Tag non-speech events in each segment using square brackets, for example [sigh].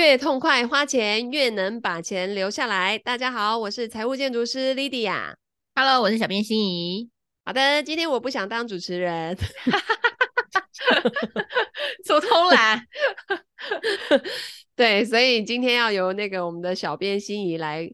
越痛快花钱，越能把钱留下来。大家好，我是财务建筑师 Lydia。Hello，我是小编心怡。好的，今天我不想当主持人，做偷懒。对，所以今天要由那个我们的小编心怡来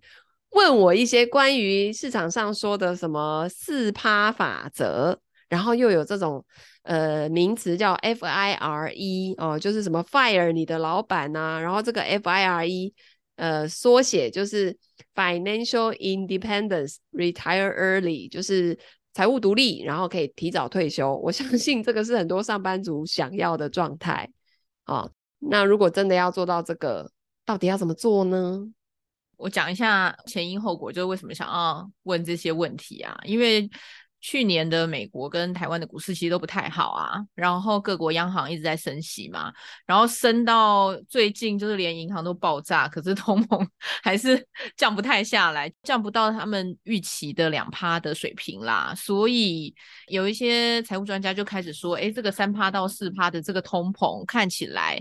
问我一些关于市场上说的什么四趴法则，然后又有这种呃名词叫 FIRE 哦，就是什么 fire 你的老板呐、然后这个 FIRE 呃缩写就是 Financial Independence Retire Early，就是财务独立，然后可以提早退休。我相信这个是很多上班族想要的状态啊、那如果真的要做到这个，到底要怎么做呢？我讲一下前因后果，就是为什么想要问这些问题啊？因为去年的美国跟台湾的股市其实都不太好啊，然后各国央行一直在升息嘛，然后升到最近就是连银行都爆炸，可是通膨 [laughs] 还是降不太下来，降不到他们预期的两趴的水平啦。所以有一些财务专家就开始说，诶，这个三趴到四趴的这个通膨看起来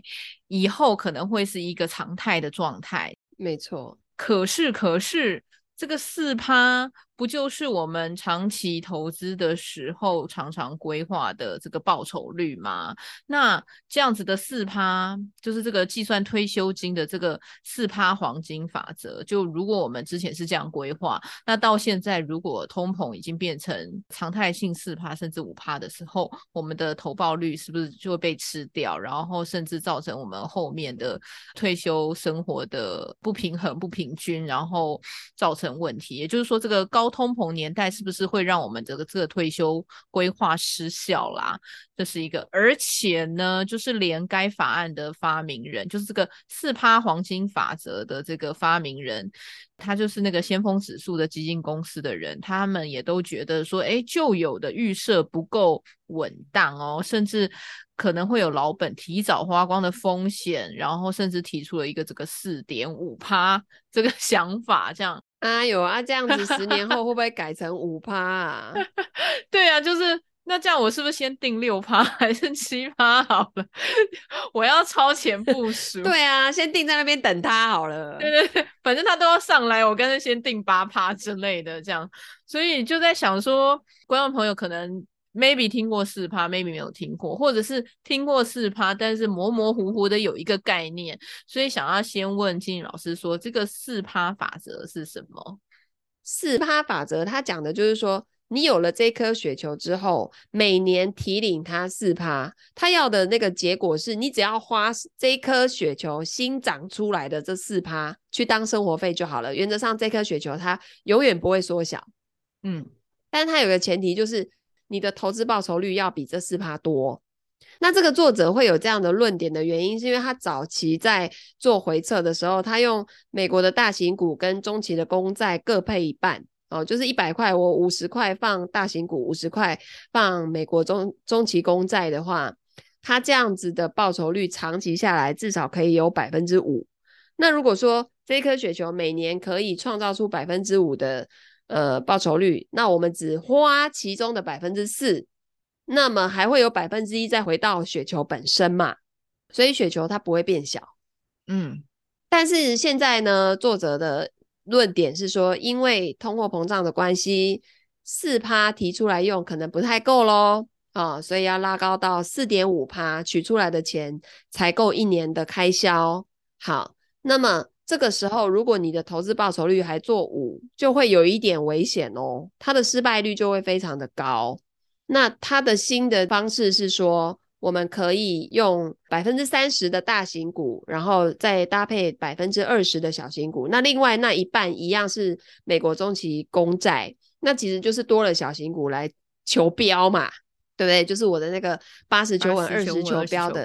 以后可能会是一个常态的状态。没错，可是可是这个四趴。不就是我们长期投资的时候常常规划的这个报酬率吗？那这样子的四趴，就是这个计算退休金的这个四趴黄金法则。就如果我们之前是这样规划，那到现在如果通膨已经变成常态性四趴甚至五趴的时候，我们的投报率是不是就会被吃掉？然后甚至造成我们后面的退休生活的不平衡、不平均，然后造成问题。也就是说，这个高高通膨年代是不是会让我们这个这个退休规划失效啦？这是一个，而且呢，就是连该法案的发明人，就是这个四趴黄金法则的这个发明人，他就是那个先锋指数的基金公司的人，他们也都觉得说，哎，旧有的预设不够稳当哦，甚至可能会有老本提早花光的风险，然后甚至提出了一个这个四点五趴这个 [laughs] 想法，这样。啊有啊，这样子十年后会不会改成五趴啊？[laughs] 对啊，就是那这样，我是不是先定六趴 [laughs] 还是七趴好了？[laughs] 我要超前部署。对啊，先定在那边等他好了。对对对，反正他都要上来，我干脆先定八趴之类的，这样。所以就在想说，观众朋友可能。Maybe 听过四趴，maybe 没有听过，或者是听过四趴，但是模模糊糊的有一个概念，所以想要先问金老师说，这个四趴法则是什么？四趴法则，它讲的就是说，你有了这颗雪球之后，每年提领它四趴，它要的那个结果是你只要花这颗雪球新长出来的这四趴去当生活费就好了。原则上，这颗雪球它永远不会缩小，嗯，但它有个前提就是。你的投资报酬率要比这四趴多，那这个作者会有这样的论点的原因，是因为他早期在做回测的时候，他用美国的大型股跟中期的公债各配一半哦，就是一百块我五十块放大型股，五十块放美国中中期公债的话，他这样子的报酬率长期下来至少可以有百分之五。那如果说这颗雪球每年可以创造出百分之五的。呃，报酬率，那我们只花其中的百分之四，那么还会有百分之一再回到雪球本身嘛？所以雪球它不会变小，嗯。但是现在呢，作者的论点是说，因为通货膨胀的关系，四趴提出来用可能不太够喽，啊、哦，所以要拉高到四点五趴，取出来的钱才够一年的开销。好，那么。这个时候，如果你的投资报酬率还做五，就会有一点危险哦，它的失败率就会非常的高。那它的新的方式是说，我们可以用百分之三十的大型股，然后再搭配百分之二十的小型股。那另外那一半一样是美国中期公债，那其实就是多了小型股来求标嘛，对不对？就是我的那个八十九稳，二十求标的。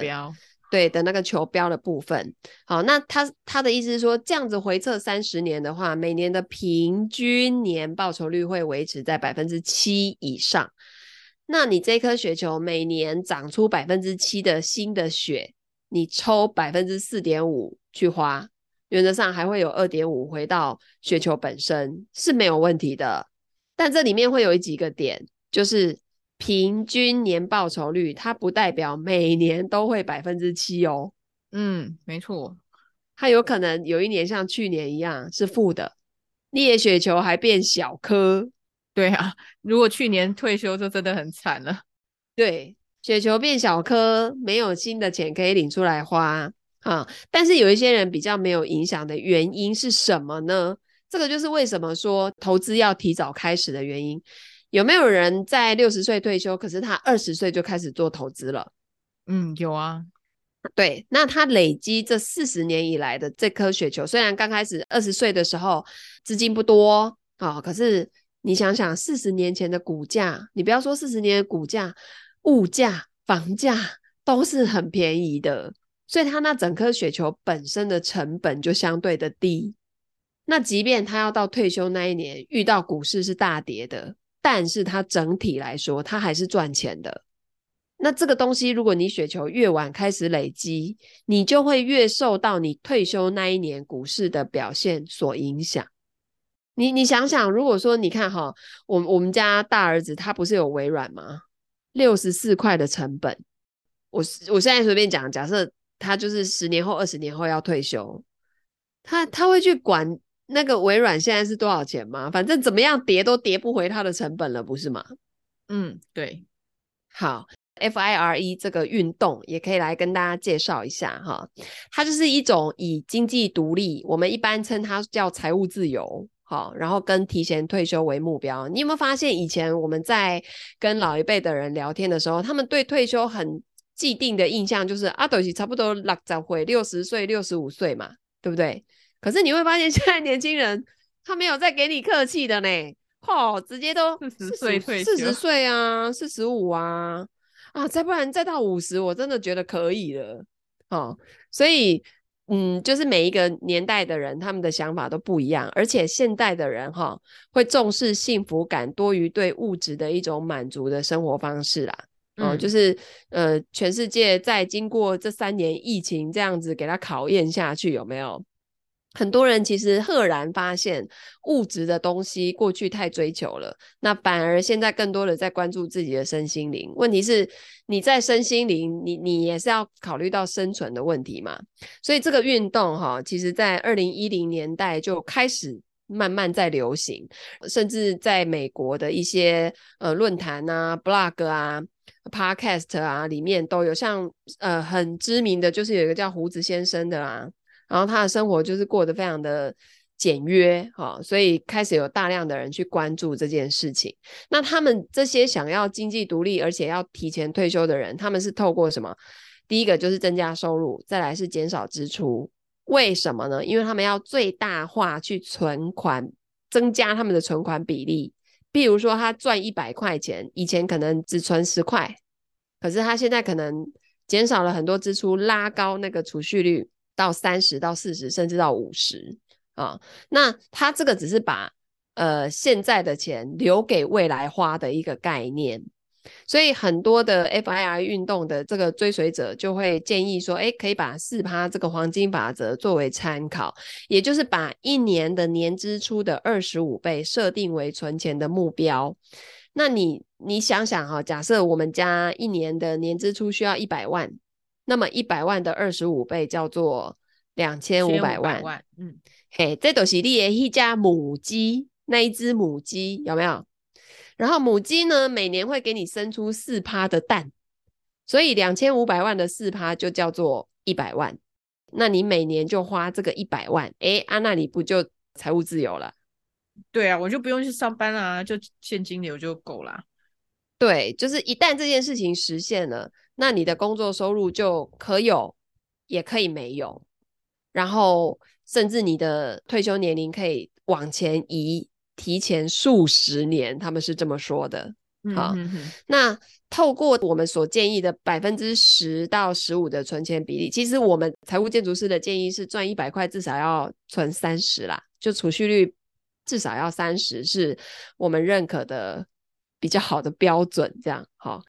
对的那个球标的部分，好，那他他的意思是说，这样子回测三十年的话，每年的平均年报酬率会维持在百分之七以上。那你这颗雪球每年长出百分之七的新的雪，你抽百分之四点五去花，原则上还会有二点五回到雪球本身是没有问题的。但这里面会有几个点，就是。平均年报酬率，它不代表每年都会百分之七哦。嗯，没错。它有可能有一年像去年一样是负的，你的雪球还变小颗。对啊，如果去年退休就真的很惨了。对，雪球变小颗，没有新的钱可以领出来花啊。但是有一些人比较没有影响的原因是什么呢？这个就是为什么说投资要提早开始的原因。有没有人在六十岁退休，可是他二十岁就开始做投资了？嗯，有啊。对，那他累积这四十年以来的这颗雪球，虽然刚开始二十岁的时候资金不多啊，哦，可是你想想四十年前的股价，你不要说四十年的股价，物价、房价都是很便宜的，所以他那整颗雪球本身的成本就相对的低。那即便他要到退休那一年遇到股市是大跌的，但是它整体来说它还是赚钱的。那这个东西，如果你雪球越晚开始累积，你就会越受到你退休那一年股市的表现所影响。你你想想，如果说你看哈，我我们家大儿子他不是有微软吗？六十四块的成本，我我现在随便讲，假设他就是十年后、二十年后要退休，他他会去管？那个微软现在是多少钱吗？反正怎么样跌都跌不回它的成本了，不是吗？嗯，对。好，FIRE 这个运动也可以来跟大家介绍一下哈。它就是一种以经济独立，我们一般称它叫财务自由，好，然后跟提前退休为目标。你有没有发现，以前我们在跟老一辈的人聊天的时候，他们对退休很既定的印象就是啊，都是差不多六十岁、六十岁、六十五岁嘛，对不对？可是你会发现，[laughs] 现在年轻人他没有再给你客气的呢，吼，直接都四十岁四十岁啊，四十五啊，啊，再不然再到五十，我真的觉得可以了，哦，所以，嗯，就是每一个年代的人，他们的想法都不一样，而且现代的人哈、哦，会重视幸福感多于对物质的一种满足的生活方式啦，哦，嗯、就是呃，全世界在经过这三年疫情这样子给他考验下去，有没有？很多人其实赫然发现，物质的东西过去太追求了，那反而现在更多的在关注自己的身心灵。问题是，你在身心灵，你你也是要考虑到生存的问题嘛。所以这个运动哈，其实在二零一零年代就开始慢慢在流行，甚至在美国的一些呃论坛啊、blog 啊、podcast 啊里面都有像，呃很知名的就是有一个叫胡子先生的啦、啊。然后他的生活就是过得非常的简约，哈，所以开始有大量的人去关注这件事情。那他们这些想要经济独立而且要提前退休的人，他们是透过什么？第一个就是增加收入，再来是减少支出。为什么呢？因为他们要最大化去存款，增加他们的存款比例。比如说他赚一百块钱，以前可能只存十块，可是他现在可能减少了很多支出，拉高那个储蓄率。到三十到四十，甚至到五十啊，那他这个只是把呃现在的钱留给未来花的一个概念，所以很多的 FIR 运动的这个追随者就会建议说，诶，可以把四趴这个黄金法则作为参考，也就是把一年的年支出的二十五倍设定为存钱的目标。那你你想想哈，假设我们家一年的年支出需要一百万。那么一百万的二十五倍叫做两千五百万，嗯，嘿，这都是你的一家母鸡，那一只母鸡有没有？然后母鸡呢，每年会给你生出四趴的蛋，所以两千五百万的四趴就叫做一百万。那你每年就花这个一百万，诶，啊，那你不就财务自由了？对啊，我就不用去上班啊，就现金流就够啦。对，就是一旦这件事情实现了。那你的工作收入就可有，也可以没有，然后甚至你的退休年龄可以往前移，提前数十年，他们是这么说的。好，嗯、哼哼，那透过我们所建议的百分之十到十五的存钱比例，其实我们财务建筑师的建议是赚一百块至少要存三十啦，就储蓄率至少要三十，是我们认可的比较好的标准。这样好。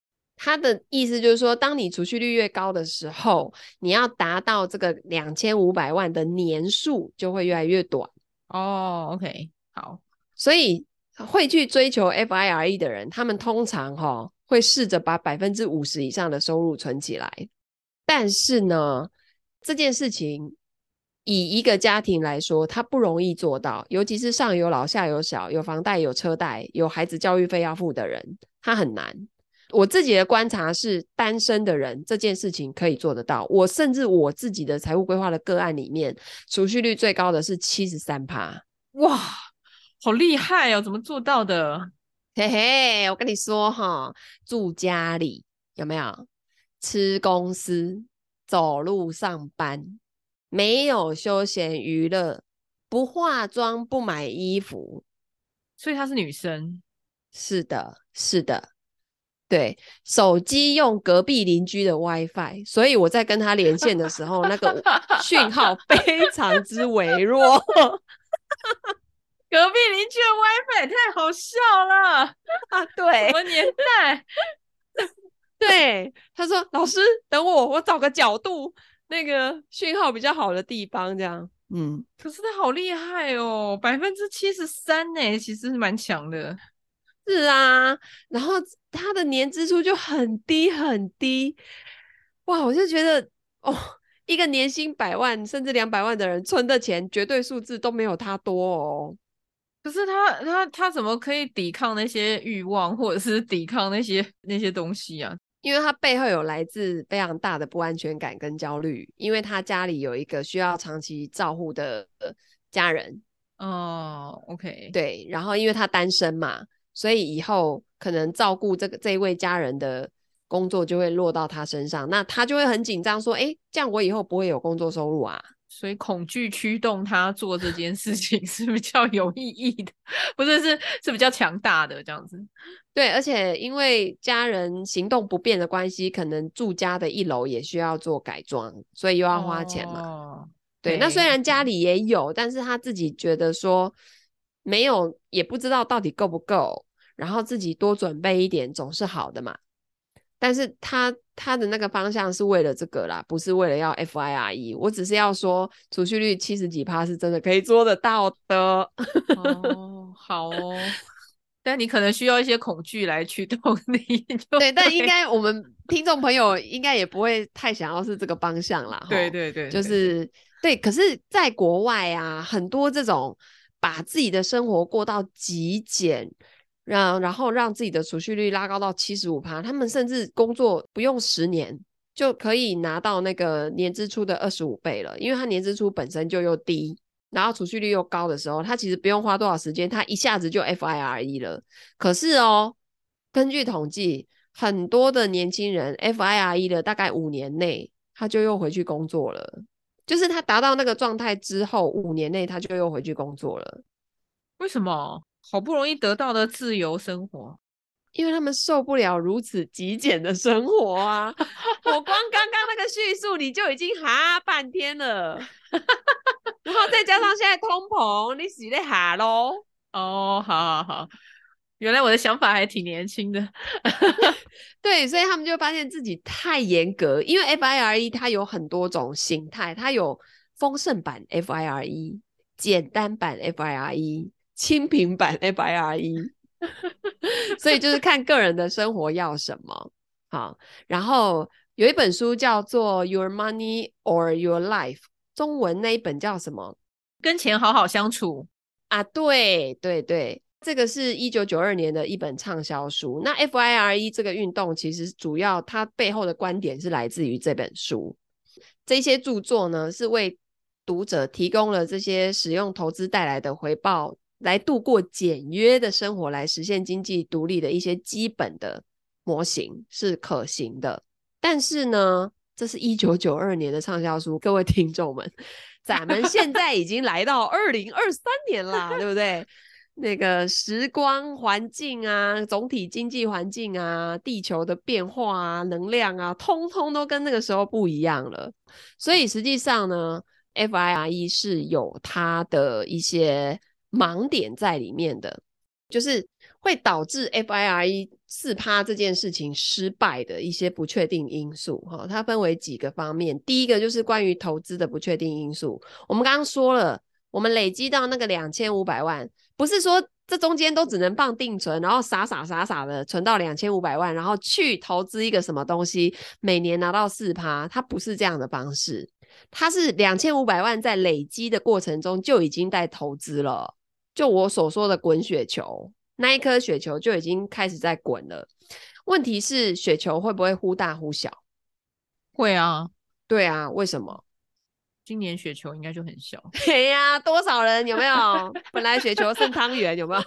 他的意思就是说，当你储蓄率越高的时候，你要达到这个两千五百万的年数就会越来越短。哦，OK，好。所以会去追求 FIRE 的人，他们通常哈、哦、会试着把百分之五十以上的收入存起来。但是呢，这件事情以一个家庭来说，他不容易做到，尤其是上有老下有小，有房贷有车贷，有孩子教育费要付的人，他很难。我自己的观察是，单身的人这件事情可以做得到。我甚至我自己的财务规划的个案里面，储蓄率最高的是七十三趴。哇，好厉害哦！怎么做到的？嘿嘿，我跟你说哈，住家里有没有？吃公司，走路上班，没有休闲娱乐，不化妆，不买衣服，所以她是女生。是的，是的。对，手机用隔壁邻居的 WiFi，所以我在跟他连线的时候，那个讯号 [laughs] 非常之微弱。[laughs] 隔壁邻居的 WiFi 太好笑了 [laughs] 啊！对，什么年代？对，他说：“老师，等我，我找个角度，那个讯号比较好的地方，这样。”嗯，可是他好厉害哦，百分之七十三呢，其实是蛮强的。是啊，然后他的年支出就很低很低，哇！我就觉得哦，一个年薪百万甚至两百万的人存的钱，绝对数字都没有他多哦。可是他他他怎么可以抵抗那些欲望，或者是抵抗那些那些东西啊？因为他背后有来自非常大的不安全感跟焦虑，因为他家里有一个需要长期照护的家人。哦，OK，对，然后因为他单身嘛。所以以后可能照顾这个这一位家人的工作就会落到他身上，那他就会很紧张，说：“哎，这样我以后不会有工作收入啊。”所以恐惧驱动他做这件事情 [laughs] 是比较有意义的，不是，是是比较强大的这样子。对，而且因为家人行动不便的关系，可能住家的一楼也需要做改装，所以又要花钱嘛。哦，对，那虽然家里也有，但是他自己觉得说。没有，也不知道到底够不够，然后自己多准备一点总是好的嘛。但是他他的那个方向是为了这个啦，不是为了要 FIRE。我只是要说，储蓄率七十几趴是真的可以做得到的。哦，好哦，但你可能需要一些恐惧来驱动你。对，但应该我们听众朋友应该也不会太想要是这个方向啦。对对对，就是对。可是，在国外啊，很多这种。把自己的生活过到极简，让然后让自己的储蓄率拉高到七十五趴，他们甚至工作不用十年就可以拿到那个年支出的二十五倍了，因为他年支出本身就又低，然后储蓄率又高的时候，他其实不用花多少时间，他一下子就 FIRE 了。可是哦，根据统计，很多的年轻人 FIRE 了大概五年内，他就又回去工作了。就是他达到那个状态之后，五年内他就又回去工作了。为什么？好不容易得到的自由生活，因为他们受不了如此极简的生活啊！[laughs] 我光刚刚那个叙述你就已经哈半天了，[laughs] 然后再加上现在通膨，你洗得哈喽？[laughs] 哦，好好好。原来我的想法还挺年轻的，对，所以他们就发现自己太严格，因为 FIRE 它有很多种形态，它有丰盛版 FIRE、简单版 FIRE、清平版 FIRE，[laughs] 所以就是看个人的生活要什么。好，然后有一本书叫做《Your Money or Your Life》，中文那一本叫什么？跟钱好好相处啊？对对对。这个是一九九二年的一本畅销书。那 FIRE 这个运动，其实主要它背后的观点是来自于这本书。这些著作呢，是为读者提供了这些使用投资带来的回报，来度过简约的生活，来实现经济独立的一些基本的模型是可行的。但是呢，这是一九九二年的畅销书，各位听众们，咱们现 [laughs] 在已经来到二零二三年啦，对不对？那个时光环境啊，总体经济环境啊，地球的变化啊，能量啊，通通都跟那个时候不一样了。所以实际上呢，FIRE 是有它的一些盲点在里面的，就是会导致 FIRE 四趴这件事情失败的一些不确定因素。哈，它分为几个方面。第一个就是关于投资的不确定因素。我们刚刚说了。我们累积到那个两千五百万，不是说这中间都只能放定存，然后傻傻傻傻的存到两千五百万，然后去投资一个什么东西，每年拿到四趴，它不是这样的方式，它是两千五百万在累积的过程中就已经在投资了。就我所说的滚雪球，那一颗雪球就已经开始在滚了。问题是雪球会不会忽大忽小？会啊，对啊，为什么？今年雪球应该就很小。对 [laughs] 呀、啊，多少人有没有？[laughs] 本来雪球剩汤圆有没有？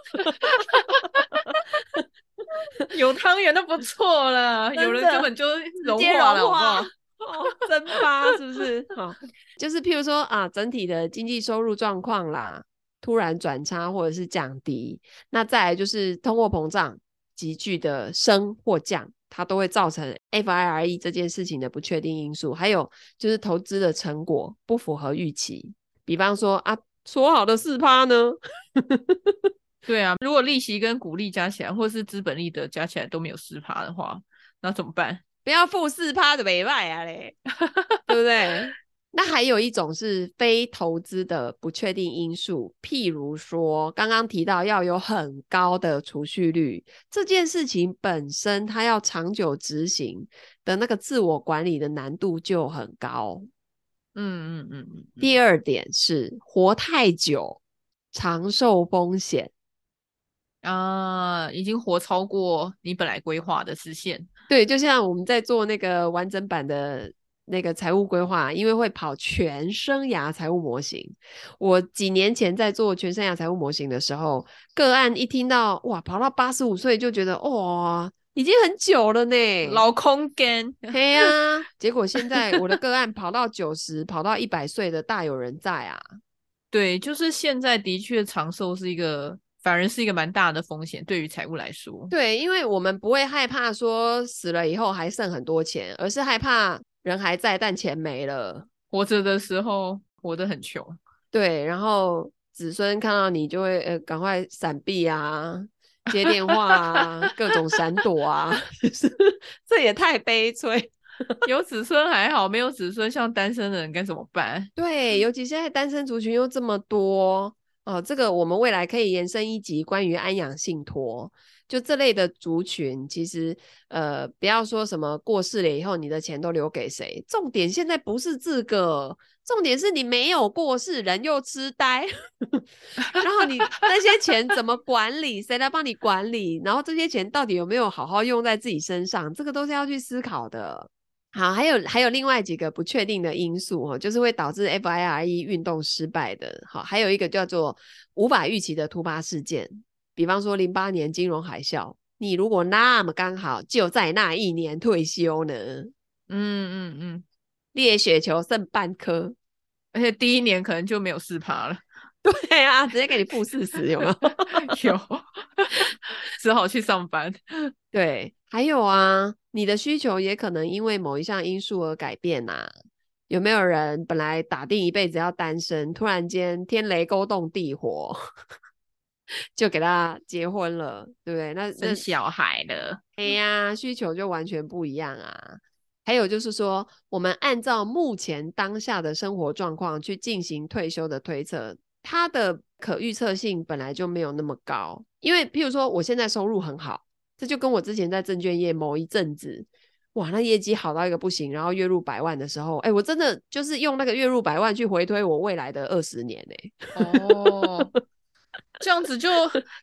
[laughs] 有汤圆都不错了，有人根本就融化了，融化哦，蒸发是不是？好，就是譬如说啊，整体的经济收入状况啦，突然转差或者是降低，那再来就是通货膨胀急剧的升或降。它都会造成 FIRE 这件事情的不确定因素，还有就是投资的成果不符合预期。比方说啊，说好的四趴呢？[laughs] 对啊，如果利息跟股利加起来，或是资本利得加起来都没有四趴的话，那怎么办？不要负四趴的没卖啊嘞，[laughs] 对不对？那还有一种是非投资的不确定因素，譬如说刚刚提到要有很高的储蓄率，这件事情本身它要长久执行的那个自我管理的难度就很高。嗯嗯嗯嗯。第二点是活太久，长寿风险啊，已经活超过你本来规划的时限。对，就像我们在做那个完整版的。那个财务规划，因为会跑全生涯财务模型。我几年前在做全生涯财务模型的时候，个案一听到哇，跑到八十五岁就觉得哇，已经很久了呢，老空间。对呀，[laughs] 结果现在我的个案跑到九十，跑到一百岁的大有人在啊。对，就是现在的确长寿是一个，反而是一个蛮大的风险，对于财务来说。对，因为我们不会害怕说死了以后还剩很多钱，而是害怕。人还在，但钱没了。活着的时候活得很穷，对。然后子孙看到你就会呃赶快闪避啊，接电话啊，各种闪躲啊，[laughs] 这也太悲催。有子孙还好，没有子孙，像单身的人该怎么办？对，尤其现在单身族群又这么多哦，这个我们未来可以延伸一集关于安养信托。就这类的族群，其实呃，不要说什么过世了以后你的钱都留给谁，重点现在不是这个，重点是你没有过世，人又痴呆，[laughs] 然后你那些钱怎么管理？谁来帮你管理？然后这些钱到底有没有好好用在自己身上？这个都是要去思考的。好，还有还有另外几个不确定的因素哦，就是会导致 FIRE 运动失败的。好，还有一个叫做无法预期的突发事件。比方说零八年金融海啸，你如果那么刚好就在那一年退休呢？嗯嗯嗯，裂雪球剩半颗，[laughs] 而且第一年可能就没有四趴了。对啊，直接给你负四十，有没有？[laughs] 有，[laughs] 只好去上班。对，还有啊，你的需求也可能因为某一项因素而改变呐、啊。有没有人本来打定一辈子要单身，突然间天雷勾动地火？[laughs] 就给他结婚了，对不对？那生小孩了，哎呀，需求就完全不一样啊。还有就是说，我们按照目前当下的生活状况去进行退休的推测，它的可预测性本来就没有那么高。因为，譬如说，我现在收入很好，这就跟我之前在证券业某一阵子，哇，那业绩好到一个不行，然后月入百万的时候，哎，我真的就是用那个月入百万去回推我未来的二十年呢。哦。[laughs] 这样子就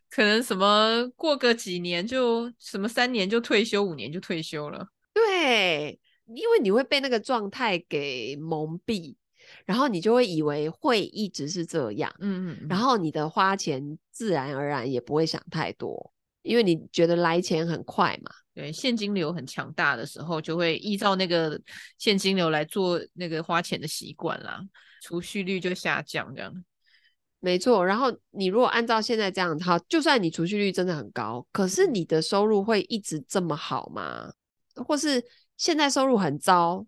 可能什么过个几年就什么三年就退休，五年就退休了。对，因为你会被那个状态给蒙蔽，然后你就会以为会一直是这样。嗯嗯，然后你的花钱自然而然也不会想太多，因为你觉得来钱很快嘛。对，现金流很强大的时候，就会依照那个现金流来做那个花钱的习惯啦，储蓄率就下降这样。没错，然后你如果按照现在这样，好，就算你储蓄率真的很高，可是你的收入会一直这么好吗？或是现在收入很糟，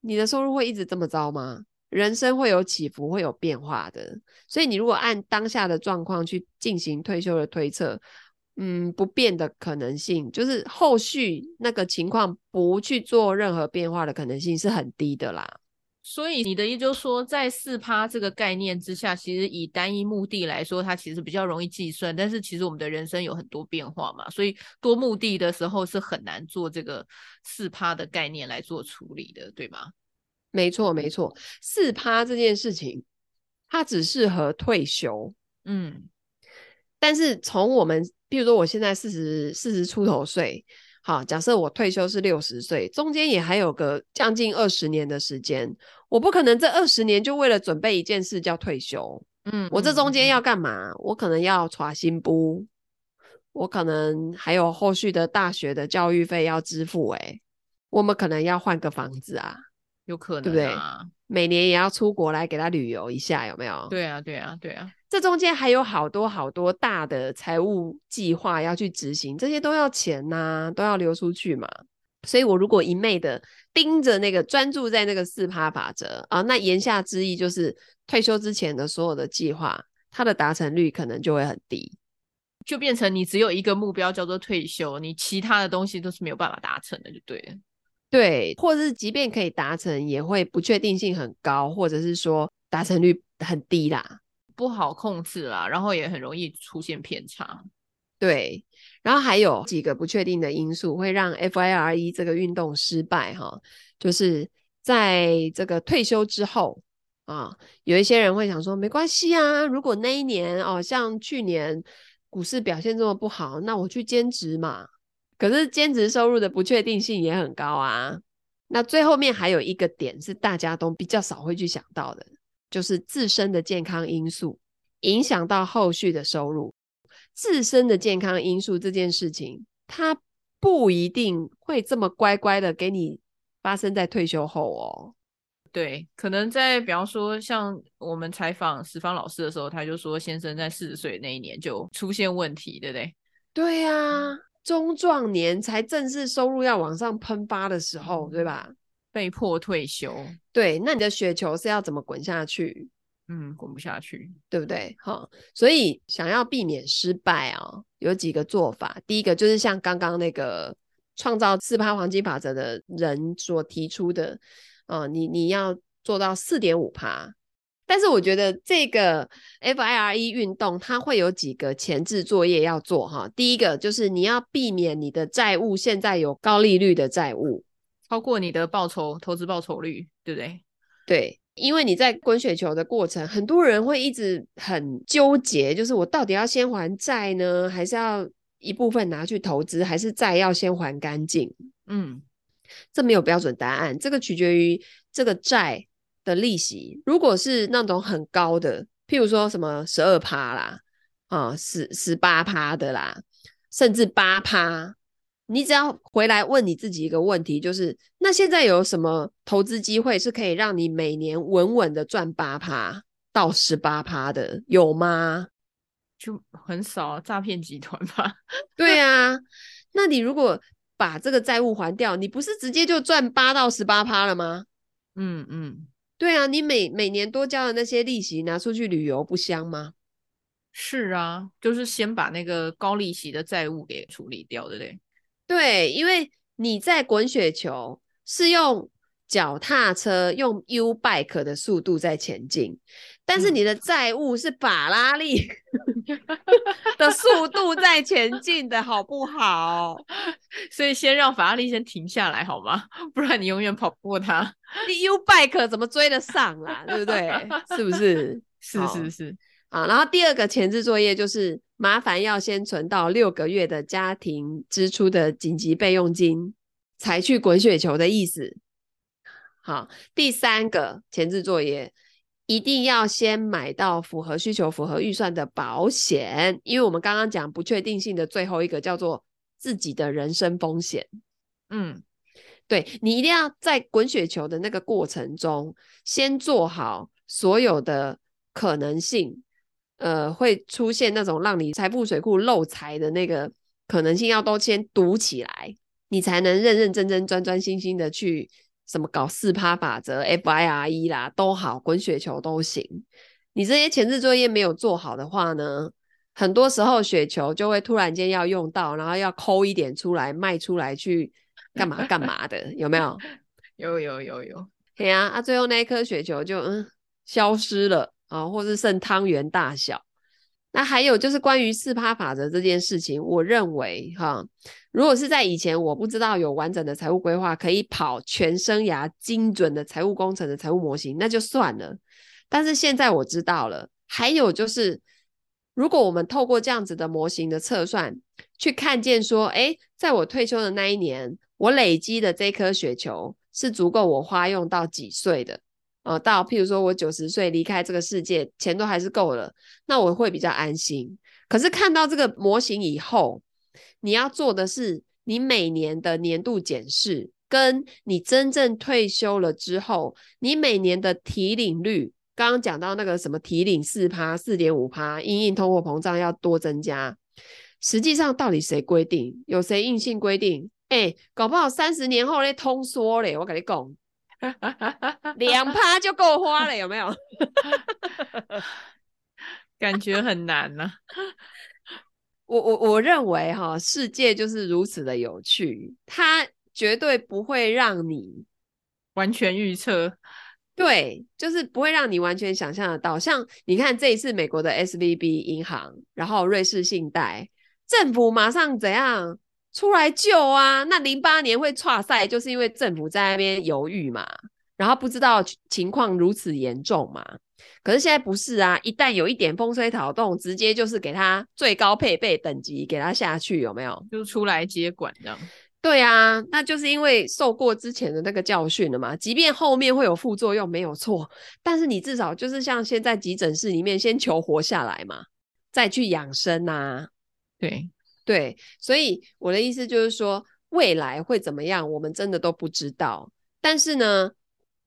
你的收入会一直这么糟吗？人生会有起伏，会有变化的。所以你如果按当下的状况去进行退休的推测，嗯，不变的可能性，就是后续那个情况不去做任何变化的可能性是很低的啦。所以你的意思就是说，在四趴这个概念之下，其实以单一目的来说，它其实比较容易计算。但是其实我们的人生有很多变化嘛，所以多目的的时候是很难做这个四趴的概念来做处理的，对吗？没错，没错，四趴这件事情，它只适合退休。嗯，但是从我们，比如说我现在四十四十出头岁。好，假设我退休是六十岁，中间也还有个将近二十年的时间，我不可能这二十年就为了准备一件事叫退休。嗯，我这中间要干嘛？我可能要耍新不，我可能还有后续的大学的教育费要支付。哎，我们可能要换个房子啊，有可能啊，对不对？每年也要出国来给他旅游一下，有没有？对啊，对啊，对啊。这中间还有好多好多大的财务计划要去执行，这些都要钱呐、啊，都要流出去嘛。所以我如果一昧的盯着那个专注在那个四趴法则啊，那言下之意就是退休之前的所有的计划，它的达成率可能就会很低，就变成你只有一个目标叫做退休，你其他的东西都是没有办法达成的，就对了。对，或者是即便可以达成，也会不确定性很高，或者是说达成率很低啦。不好控制啦，然后也很容易出现偏差。对，然后还有几个不确定的因素会让 FIRE 这个运动失败哈，就是在这个退休之后啊，有一些人会想说，没关系啊，如果那一年哦，像去年股市表现这么不好，那我去兼职嘛。可是兼职收入的不确定性也很高啊。那最后面还有一个点是大家都比较少会去想到的。就是自身的健康因素影响到后续的收入。自身的健康因素这件事情，它不一定会这么乖乖的给你发生在退休后哦。对，可能在比方说像我们采访十方老师的时候，他就说先生在四十岁那一年就出现问题，对不对？对呀、啊，中壮年才正式收入要往上喷发的时候，对吧？被迫退休，对，那你的雪球是要怎么滚下去？嗯，滚不下去，对不对？好，所以想要避免失败啊、哦，有几个做法。第一个就是像刚刚那个创造四趴黄金法则的人所提出的，哦，你你要做到四点五趴。但是我觉得这个 FIRE 运动它会有几个前置作业要做哈。第一个就是你要避免你的债务现在有高利率的债务。超过你的报酬，投资报酬率，对不对？对，因为你在滚雪球的过程，很多人会一直很纠结，就是我到底要先还债呢，还是要一部分拿去投资，还是债要先还干净？嗯，这没有标准答案，这个取决于这个债的利息。如果是那种很高的，譬如说什么十二趴啦，啊，十十八趴的啦，甚至八趴。你只要回来问你自己一个问题，就是那现在有什么投资机会是可以让你每年稳稳的赚八趴到十八趴的，有吗？就很少，诈骗集团吧？[laughs] 对啊，那你如果把这个债务还掉，你不是直接就赚八到十八趴了吗？嗯嗯，对啊，你每每年多交的那些利息拿出去旅游不香吗？是啊，就是先把那个高利息的债务给处理掉，对不对？对，因为你在滚雪球是用脚踏车、用 U bike 的速度在前进，但是你的债务是法拉利的速度在前进的，好不好？[laughs] 所以先让法拉利先停下来，好吗？[laughs] 不然你永远跑不过他。你 U bike 怎么追得上啦？对不对？是不是？[laughs] 是是是。啊，然后第二个前置作业就是麻烦要先存到六个月的家庭支出的紧急备用金，才去滚雪球的意思。好，第三个前置作业一定要先买到符合需求、符合预算的保险，因为我们刚刚讲不确定性的最后一个叫做自己的人身风险。嗯，对，你一定要在滚雪球的那个过程中先做好所有的可能性。呃，会出现那种让你财富水库漏财的那个可能性，要都先堵起来，你才能认认真真、专专心心的去什么搞四趴法则、FIRE 啦，都好，滚雪球都行。你这些前置作业没有做好的话呢，很多时候雪球就会突然间要用到，然后要抠一点出来卖出来去干嘛干嘛的，有没有？有有有有。对啊，啊，最后那一颗雪球就嗯消失了啊，或是剩汤圆大小。那还有就是关于四趴法则这件事情，我认为哈，如果是在以前我不知道有完整的财务规划，可以跑全生涯精准的财务工程的财务模型，那就算了。但是现在我知道了，还有就是，如果我们透过这样子的模型的测算，去看见说，诶，在我退休的那一年，我累积的这颗雪球是足够我花用到几岁的。呃，到譬如说我九十岁离开这个世界，钱都还是够了，那我会比较安心。可是看到这个模型以后，你要做的是你每年的年度检视，跟你真正退休了之后，你每年的提领率。刚刚讲到那个什么提领四趴、四点五趴，因应通货膨胀要多增加，实际上到底谁规定？有谁硬性规定？哎、搞不好三十年后嘞通缩嘞，我跟你讲。[laughs] 两趴就够花了，[laughs] 有没有？[laughs] 感觉很难呢、啊。我我我认为哈，世界就是如此的有趣，它绝对不会让你完全预测。对，就是不会让你完全想象得到。像你看这一次美国的 SVB 银行，然后瑞士信贷，政府马上怎样？出来救啊！那零八年会岔赛，就是因为政府在那边犹豫嘛，然后不知道情况如此严重嘛。可是现在不是啊，一旦有一点风吹草动，直接就是给他最高配备等级，给他下去，有没有？就出来接管这样。对啊，那就是因为受过之前的那个教训了嘛。即便后面会有副作用，没有错，但是你至少就是像现在急诊室里面先求活下来嘛，再去养生啊。对。对，所以我的意思就是说，未来会怎么样，我们真的都不知道。但是呢，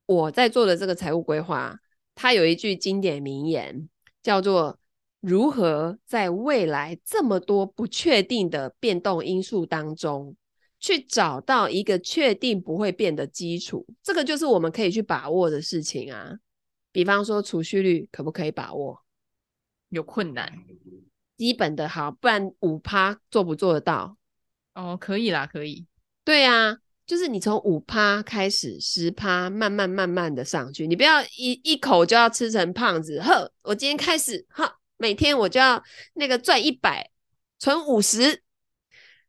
我在做的这个财务规划，它有一句经典名言，叫做“如何在未来这么多不确定的变动因素当中，去找到一个确定不会变的基础”。这个就是我们可以去把握的事情啊。比方说，储蓄率可不可以把握？有困难。基本的好，不然五趴做不做得到？哦，可以啦，可以。对啊，就是你从五趴开始，十趴，慢慢慢慢的上去。你不要一一口就要吃成胖子。呵，我今天开始，哈，每天我就要那个赚一百，存五十，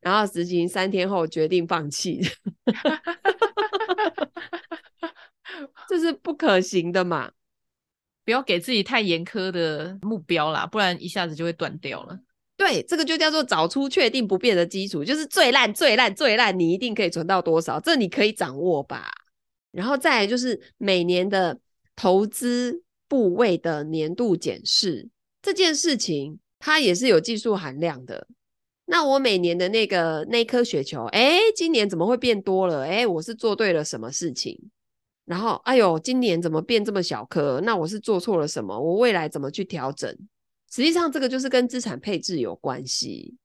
然后执行三天后决定放弃，[laughs] 这是不可行的嘛。不要给自己太严苛的目标啦，不然一下子就会断掉了。对，这个就叫做找出确定不变的基础，就是最烂、最烂、最烂，你一定可以存到多少？这你可以掌握吧。然后再来就是每年的投资部位的年度检视这件事情，它也是有技术含量的。那我每年的那个那颗雪球，哎，今年怎么会变多了？哎，我是做对了什么事情？然后，哎呦，今年怎么变这么小颗？那我是做错了什么？我未来怎么去调整？实际上，这个就是跟资产配置有关系。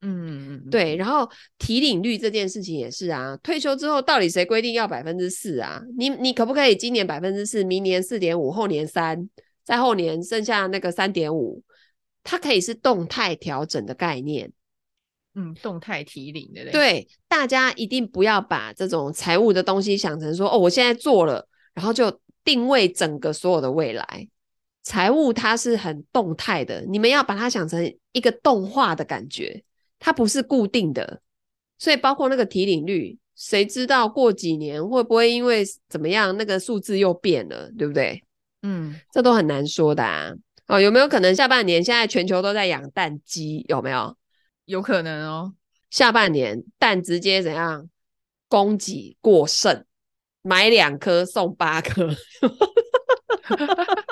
嗯嗯，对。然后提领率这件事情也是啊，退休之后到底谁规定要百分之四啊？你你可不可以今年百分之四，明年四点五，后年三，再后年剩下那个三点五？它可以是动态调整的概念。嗯，动态提领的，对，大家一定不要把这种财务的东西想成说，哦，我现在做了，然后就定位整个所有的未来。财务它是很动态的，你们要把它想成一个动画的感觉，它不是固定的。所以包括那个提领率，谁知道过几年会不会因为怎么样，那个数字又变了，对不对？嗯，这都很难说的啊。哦，有没有可能下半年现在全球都在养蛋鸡？有没有？有可能哦，下半年蛋直接怎样供给过剩，买两颗送八颗。[laughs]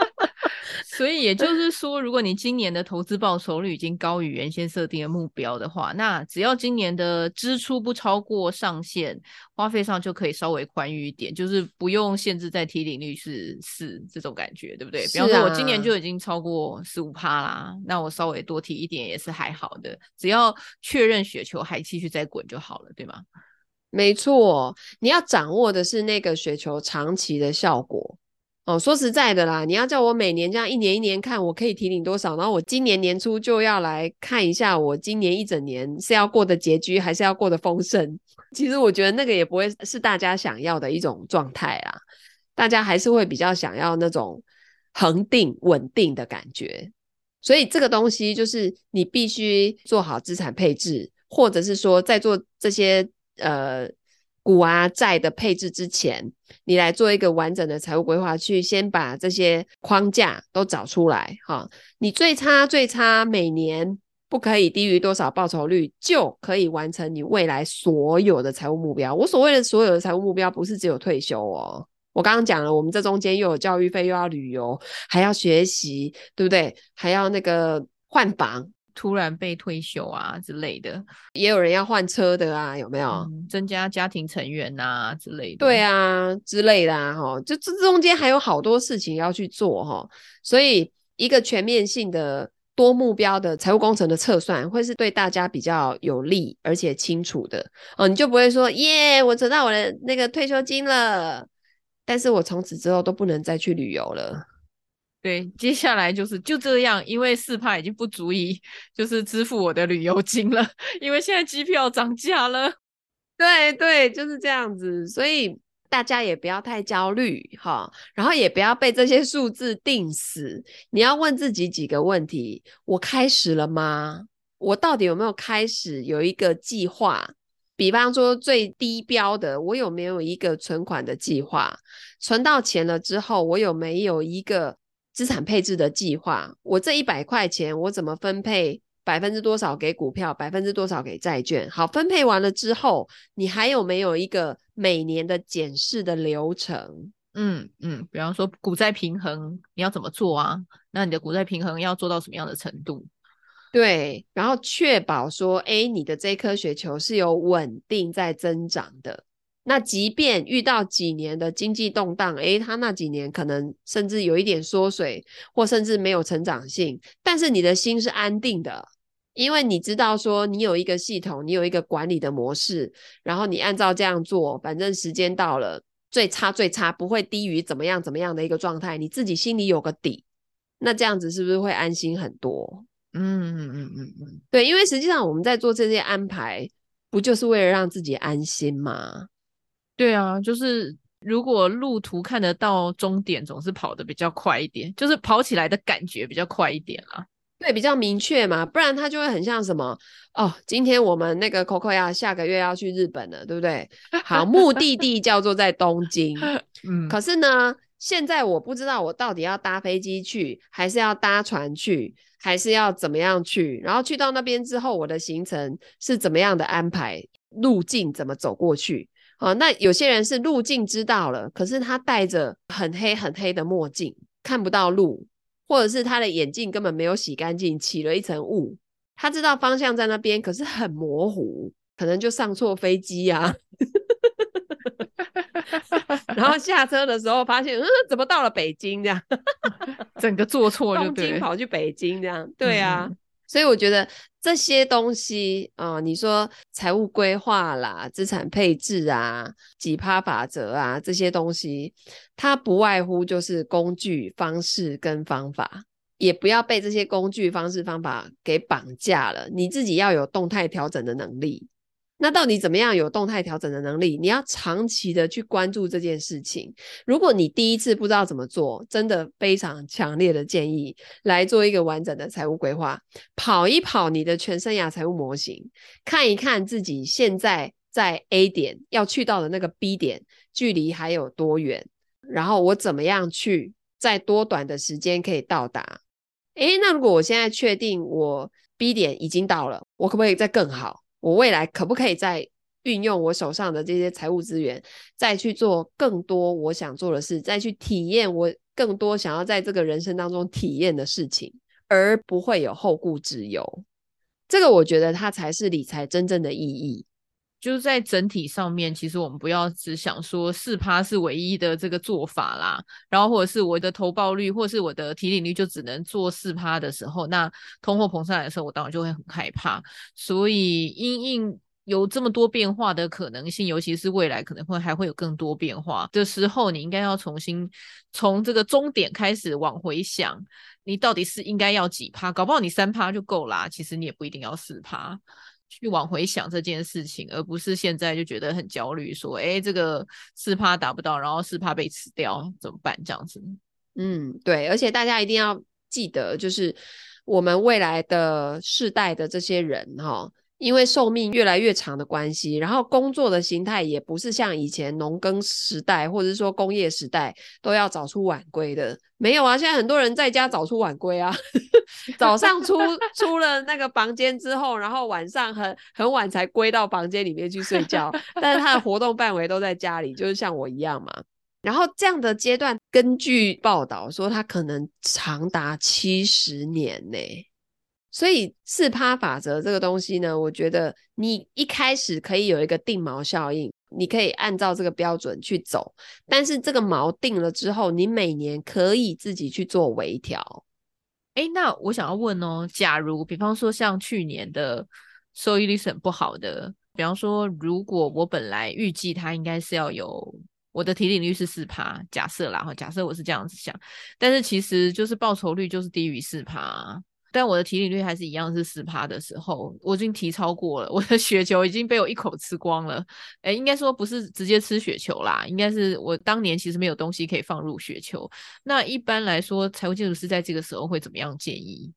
所以也就是说，如果你今年的投资报酬率已经高于原先设定的目标的话，那只要今年的支出不超过上限，花费上就可以稍微宽裕一点，就是不用限制在提领率是四这种感觉，对不对？比方说，我今年就已经超过十五趴啦，那我稍微多提一点也是还好的，只要确认雪球还继续在滚就好了，对吗？没错，你要掌握的是那个雪球长期的效果。哦，说实在的啦，你要叫我每年这样一年一年看，我可以提领多少？然后我今年年初就要来看一下，我今年一整年是要过得拮据，还是要过得丰盛？其实我觉得那个也不会是大家想要的一种状态啦。大家还是会比较想要那种恒定稳定的感觉。所以这个东西就是你必须做好资产配置，或者是说在做这些呃股啊债的配置之前，你来做一个完整的财务规划，去先把这些框架都找出来哈。你最差最差每年不可以低于多少报酬率，就可以完成你未来所有的财务目标。我所谓的所有的财务目标，不是只有退休哦。我刚刚讲了，我们这中间又有教育费，又要旅游，还要学习，对不对？还要那个换房，突然被退休啊之类的，也有人要换车的啊，有没有？嗯、增加家庭成员啊之类的。对啊，之类的啊，哈，就这中间还有好多事情要去做哈，所以一个全面性的多目标的财务工程的测算，会是对大家比较有利而且清楚的哦，你就不会说耶，我存到我的那个退休金了。但是我从此之后都不能再去旅游了。对，接下来就是就这样，因为四趴已经不足以就是支付我的旅游金了，[laughs] 因为现在机票涨价了。对对，就是这样子，所以大家也不要太焦虑哈，然后也不要被这些数字定死。你要问自己几个问题：我开始了吗？我到底有没有开始有一个计划？比方说最低标的，我有没有一个存款的计划？存到钱了之后，我有没有一个资产配置的计划？我这一百块钱，我怎么分配？百分之多少给股票，百分之多少给债券？好，分配完了之后，你还有没有一个每年的检视的流程？嗯嗯，比方说股债平衡，你要怎么做啊？那你的股债平衡要做到什么样的程度？对，然后确保说，哎，你的这颗雪球是有稳定在增长的。那即便遇到几年的经济动荡，诶，他那几年可能甚至有一点缩水，或甚至没有成长性，但是你的心是安定的，因为你知道说，你有一个系统，你有一个管理的模式，然后你按照这样做，反正时间到了，最差最差不会低于怎么样怎么样的一个状态，你自己心里有个底，那这样子是不是会安心很多？嗯嗯嗯嗯嗯，对，因为实际上我们在做这些安排，不就是为了让自己安心吗？对啊，就是如果路途看得到终点，总是跑得比较快一点，就是跑起来的感觉比较快一点啊。对，比较明确嘛，不然它就会很像什么哦，今天我们那个 Coco 呀下个月要去日本了，对不对？好，目的地叫做在东京，[laughs] 嗯，可是呢，现在我不知道我到底要搭飞机去，还是要搭船去。还是要怎么样去？然后去到那边之后，我的行程是怎么样的安排？路径怎么走过去？啊，那有些人是路径知道了，可是他戴着很黑很黑的墨镜，看不到路，或者是他的眼镜根本没有洗干净，起了一层雾。他知道方向在那边，可是很模糊，可能就上错飞机呀、啊。[laughs] 然后下车的时候发现，嗯，怎么到了北京这样？[laughs] 整个坐错就对，东京跑去北京这样，对啊。嗯、所以我觉得这些东西啊、你说财务规划啦、资产配置啊、几趴法则啊这些东西，它不外乎就是工具、方式跟方法，也不要被这些工具、方式、方法给绑架了，你自己要有动态调整的能力。那到底怎么样有动态调整的能力？你要长期的去关注这件事情。如果你第一次不知道怎么做，真的非常强烈的建议来做一个完整的财务规划，跑一跑你的全生涯财务模型，看一看自己现在在 A 点要去到的那个 B 点距离还有多远，然后我怎么样去在多短的时间可以到达？诶，那如果我现在确定我 B 点已经到了，我可不可以再更好？我未来可不可以再运用我手上的这些财务资源，再去做更多我想做的事，再去体验我更多想要在这个人生当中体验的事情，而不会有后顾之忧。这个我觉得它才是理财真正的意义。就是在整体上面，其实我们不要只想说四趴是唯一的这个做法啦，然后或者是我的投报率，或是我的提领率就只能做四趴的时候，那通货膨胀的时候，我当然就会很害怕。所以因应有这么多变化的可能性，尤其是未来可能会还会有更多变化的时候，你应该要重新从这个终点开始往回想，你到底是应该要几趴？搞不好你三趴就够啦，其实你也不一定要四趴。去往回想这件事情，而不是现在就觉得很焦虑，说，哎，这个是怕达不到，然后是怕被吃掉怎么办？这样子。嗯，对，而且大家一定要记得，就是我们未来的世代的这些人哈、因为寿命越来越长的关系，然后工作的形态也不是像以前农耕时代或者是说工业时代都要早出晚归的，没有啊，现在很多人在家早出晚归啊，[laughs] 早上出出了那个房间之后，然后晚上很很晚才归到房间里面去睡觉，[laughs] 但是他的活动范围都在家里，就是像我一样嘛。然后这样的阶段，根据报道说，他可能长达七十年呢。所以四趴法则这个东西呢，我觉得你一开始可以有一个定锚效应，你可以按照这个标准去走，但是这个锚定了之后，你每年可以自己去做微调。诶，那我想要问哦，假如比方说像去年的收益率是很不好的，比方说如果我本来预计它应该是要有我的提领率是四趴，假设啦哈，假设我是这样子想，但是其实就是报酬率就是低于四趴。但我的提领率还是一样是十趴的时候，我已经提超过了，[laughs] 我的雪球已经被我一口吃光了。哎，应该说不是直接吃雪球啦，应该是我当年其实没有东西可以放入雪球。那一般来说，财务建筑师在这个时候会怎么样建议？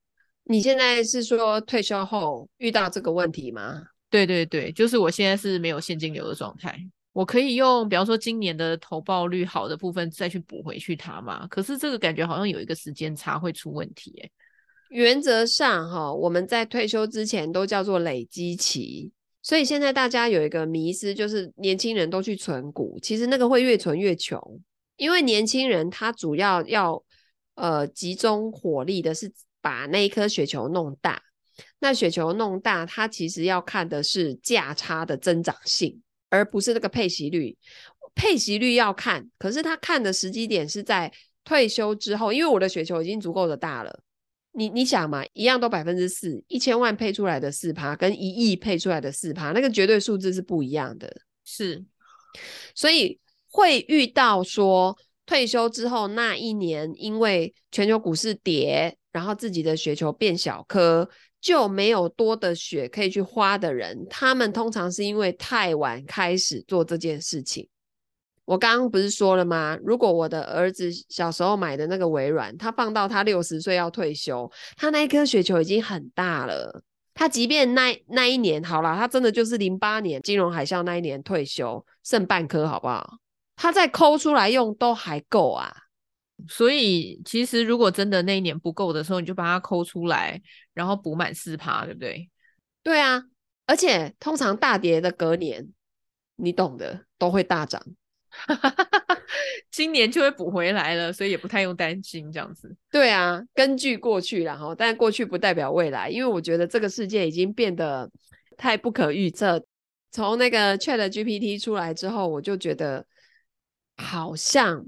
你现在是说退休后遇到这个问题吗？对对对，就是我现在是没有现金流的状态，我可以用比方说今年的投报率好的部分再去补回去它嘛？可是这个感觉好像有一个时间差会出问题欸。原则上，哈，我们在退休之前都叫做累积期，所以现在大家有一个迷思，就是年轻人都去存股，其实那个会越存越穷，因为年轻人他主要要呃集中火力的是把那一颗雪球弄大，那雪球弄大，它其实要看的是价差的增长性，而不是那个配息率。配息率要看，可是他看的时机点是在退休之后，因为我的雪球已经足够的大了。你你想嘛，一样都百分之四，一千万配出来的四趴，跟一亿配出来的四趴，那个绝对数字是不一样的。是，所以会遇到说退休之后那一年，因为全球股市跌，然后自己的雪球变小颗，就没有多的雪可以去花的人，他们通常是因为太晚开始做这件事情。我刚刚不是说了吗？如果我的儿子小时候买的那个微软，他放到他六十岁要退休，他那一颗雪球已经很大了。他即便那那一年好了，他真的就是零八年金融海啸那一年退休，剩半颗好不好？他再抠出来用都还够啊。所以其实如果真的那一年不够的时候，你就把它抠出来，然后补满四趴，对不对？对啊，而且通常大跌的隔年，你懂的，都会大涨。[laughs] 今年就会补回来了，所以也不太用担心这样子。对啊，根据过去啦哈，但过去不代表未来，因为我觉得这个世界已经变得太不可预测。从那个 ChatGPT 出来之后，我就觉得好像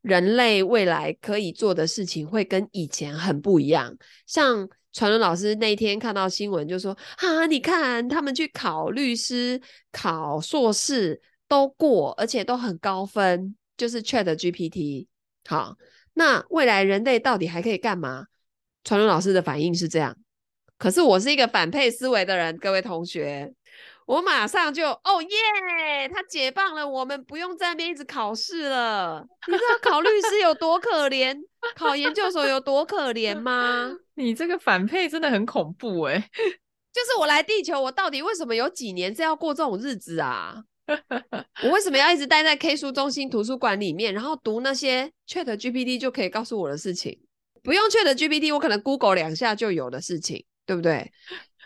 人类未来可以做的事情会跟以前很不一样。像传伦老师那天看到新闻就说：“啊，你看他们去考律师、考硕士。”都过，而且都很高分，就是 ChatGPT。好，那未来人类到底还可以干嘛？传伦老师的反应是这样，可是我是一个反配思维的人，各位同学，我马上就哦耶，他解放了我们，不用在那边一直考试了。你知道考律师有多可怜，考研究所有多可怜吗？[laughs] 你这个反配真的很恐怖哎！[laughs] 就是我来地球，我到底为什么有几年是要过这种日子啊？[laughs] 我为什么要一直待在 K 书中心图书馆里面，然后读那些 Chat GPT 就可以告诉我的事情？不用 Chat GPT，我可能 Google 两下就有的事情，对不对？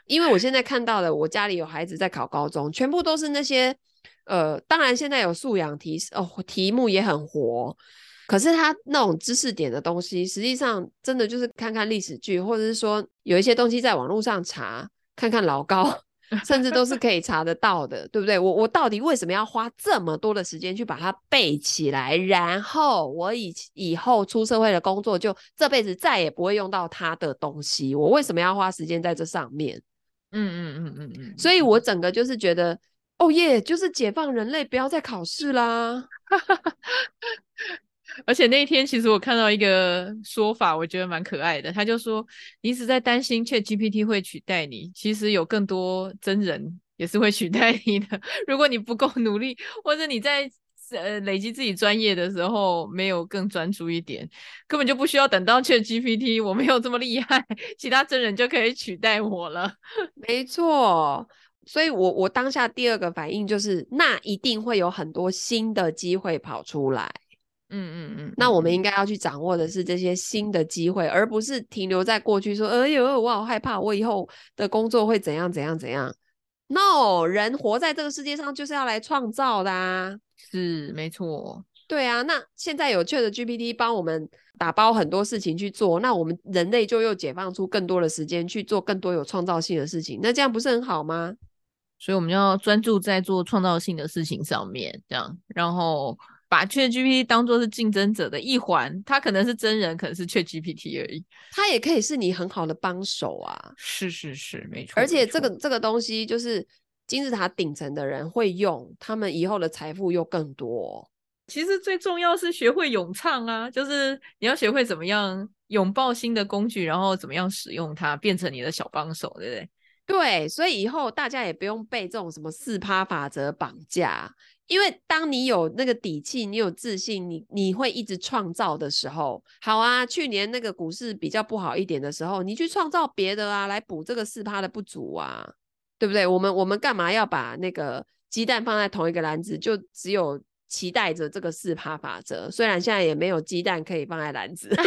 因为我现在看到的，我家里有孩子在考高中，全部都是那些呃，当然现在有素养题哦，题目也很活，可是他那种知识点的东西，实际上真的就是看看历史剧，或者是说有一些东西在网络上查，看看老高。甚至都是可以查得到的，对不对？我我到底为什么要花这么多的时间去把它背起来？然后我以以后出社会的工作，就这辈子再也不会用到它的东西。我为什么要花时间在这上面？嗯嗯嗯嗯嗯。所以我整个就是觉得，哦耶，就是解放人类，不要再考试啦。[laughs] 而且那一天其实我看到一个说法，我觉得蛮可爱的。他就说：“你一直在担心 ChatGPT 会取代你，其实有更多真人也是会取代你的。[laughs] 如果你不够努力，或者你在呃累积自己专业的时候没有更专注一点，根本就不需要等到 ChatGPT，我没有这么厉害，[laughs] 其他真人就可以取代我了。[laughs] ”没错。所以我，我当下第二个反应就是，那一定会有很多新的机会跑出来。嗯嗯嗯。那我们应该要去掌握的是这些新的机会，而不是停留在过去说，哎呦，我好害怕，我以后的工作会怎样怎样怎样。No，人活在这个世界上就是要来创造的啊。是，没错。对啊，那现在有 ChatGPT 帮我们打包很多事情去做，那我们人类就又解放出更多的时间去做更多有创造性的事情，那这样不是很好吗？所以我们要专注在做创造性的事情上面，这样，然后把 ChatGPT 当做是竞争者的一环，它可能是真人，可能是 ChatGPT 而已，它也可以是你很好的帮手啊。是是是，没错。而且这个这个东西就是金字塔顶层的人会用，他们以后的财富又更多。其实最重要是学会咏唱啊，就是你要学会怎么样拥抱新的工具，然后怎么样使用它，变成你的小帮手，对不对？对，所以以后大家也不用被这种什么四趴法则绑架，因为当你有那个底气，你有自信，你你会一直创造的时候，好啊。去年那个股市比较不好一点的时候，你去创造别的啊，来补这个四趴的不足啊，对不对？我们我们干嘛要把那个鸡蛋放在同一个篮子，就只有期待着这个四趴法则？虽然现在也没有鸡蛋可以放在篮子。[laughs]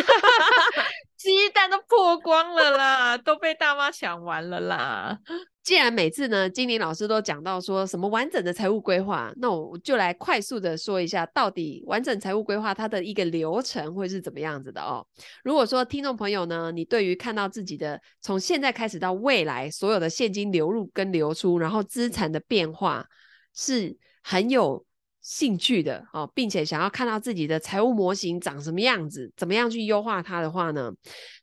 鸡蛋都破光了啦，都被大妈抢完了啦。既然每次呢，精灵老师都讲到说什么完整的财务规划，那我就来快速的说一下，到底完整财务规划它的一个流程会是怎么样子的哦。如果说听众朋友呢，你对于看到自己的从现在开始到未来所有的现金流入跟流出，然后资产的变化是很有兴趣的哦，并且想要看到自己的财务模型长什么样子，怎么样去优化它的话呢？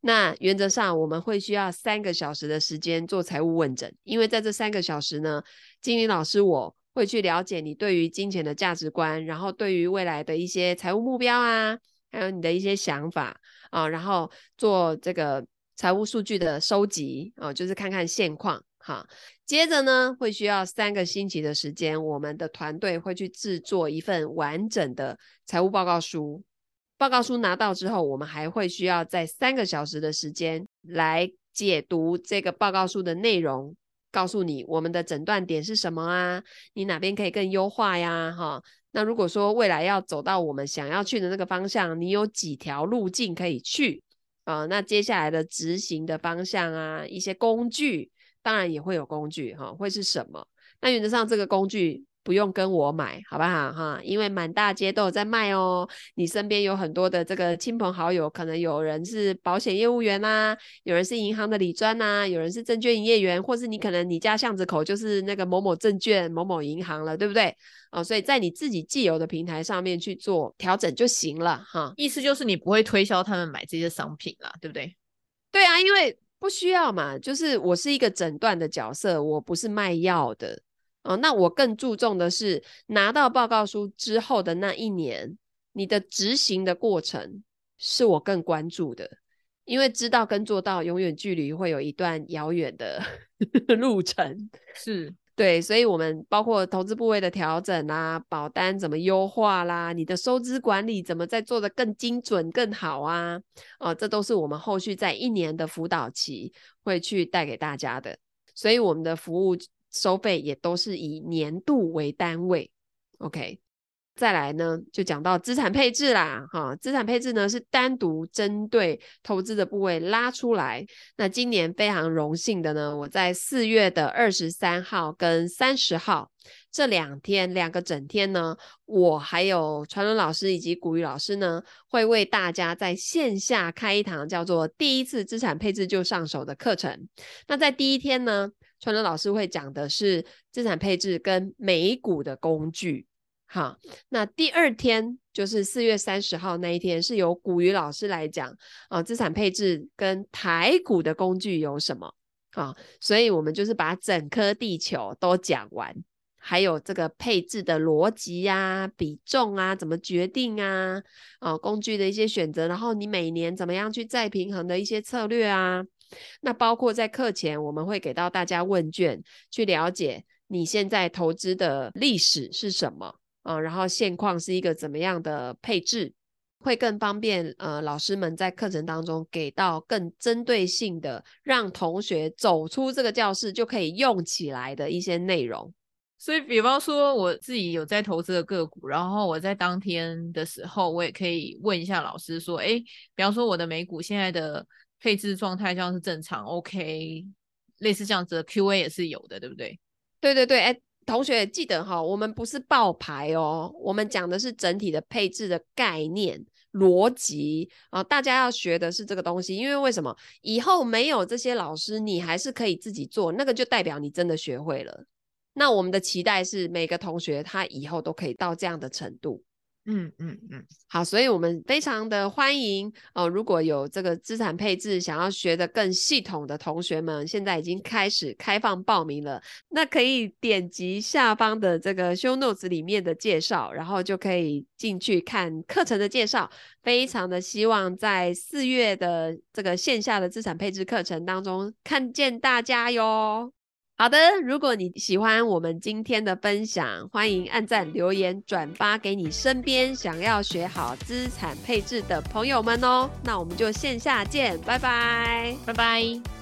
那原则上我们会需要三个小时的时间做财务问诊，因为在这三个小时呢，精灵老师我会去了解你对于金钱的价值观，然后对于未来的一些财务目标啊，还有你的一些想法啊，然后做这个财务数据的收集啊，就是看看现况。好，接着呢，会需要三个星期的时间，我们的团队会去制作一份完整的财务报告书。报告书拿到之后，我们还会需要在三个小时的时间来解读这个报告书的内容，告诉你我们的诊断点是什么啊，你哪边可以更优化呀？哈，那如果说未来要走到我们想要去的那个方向，你有几条路径可以去啊？那接下来的执行的方向啊，一些工具。当然也会有工具哈，会是什么？那原则上这个工具不用跟我买，好不好哈？因为满大街都有在卖哦。你身边有很多的这个亲朋好友，可能有人是保险业务员呐，有人是银行的理专呐，有人是证券营业员，或是你可能你家巷子口就是那个某某证券、某某银行了，对不对？哦，所以在你自己既有的平台上面去做调整就行了哈。意思就是你不会推销他们买这些商品啦，对不对？对啊，因为。不需要嘛，就是我是一个诊断的角色，我不是卖药的哦。那我更注重的是拿到报告书之后的那一年，你的执行的过程是我更关注的，因为知道跟做到永远距离会有一段遥远的 [laughs] 路程，是。对，所以，我们包括投资部位的调整啊，保单怎么优化啦，你的收支管理怎么再做得更精准、更好啊？哦，这都是我们后续在一年的辅导期会去带给大家的。所以，我们的服务收费也都是以年度为单位。OK。再来呢，就讲到资产配置啦，哈，资产配置呢是单独针对投资的部位拉出来。那今年非常荣幸的呢，我在四月的二十三号跟三十号这两天两个整天呢，我还有传伦老师以及古雨老师呢，会为大家在线下开一堂叫做“第一次资产配置就上手”的课程。那在第一天呢，传伦老师会讲的是资产配置跟美股的工具。好，那第二天就是四月三十号那一天，是由古雨老师来讲啊，资产配置跟台股的工具有什么？啊，所以我们就是把整颗地球都讲完。还有这个配置的逻辑呀、比重啊，怎么决定啊，啊，工具的一些选择，然后你每年怎么样去再平衡的一些策略啊。那包括在课前，我们会给到大家问卷，去了解你现在投资的历史是什么啊，然后现况是一个怎么样的配置，会更方便呃老师们在课程当中给到更针对性的，让同学走出这个教室就可以用起来的一些内容。所以，比方说我自己有在投资的个股，然后我在当天的时候，我也可以问一下老师说，诶，比方说我的美股现在的。配置状态这样是正常，OK，类似这样子的 QA 也是有的，对不对？对对对，哎，同学记得哈，我们不是报牌哦，我们讲的是整体的配置的概念、逻辑啊，大家要学的是这个东西，因为为什么？以后没有这些老师，你还是可以自己做，那个就代表你真的学会了。那我们的期待是每个同学他以后都可以到这样的程度。嗯嗯嗯，好，所以我们非常的欢迎哦。如果有这个资产配置想要学得更系统的同学们，现在已经开始开放报名了。那可以点击下方的这个 show notes 里面的介绍，然后就可以进去看课程的介绍。非常的希望在四月的这个线下的资产配置课程当中看见大家哟。好的，如果你喜欢我们今天的分享，欢迎按赞、留言、转发给你身边想要学好资产配置的朋友们哦。那我们就线下见，拜拜，拜拜。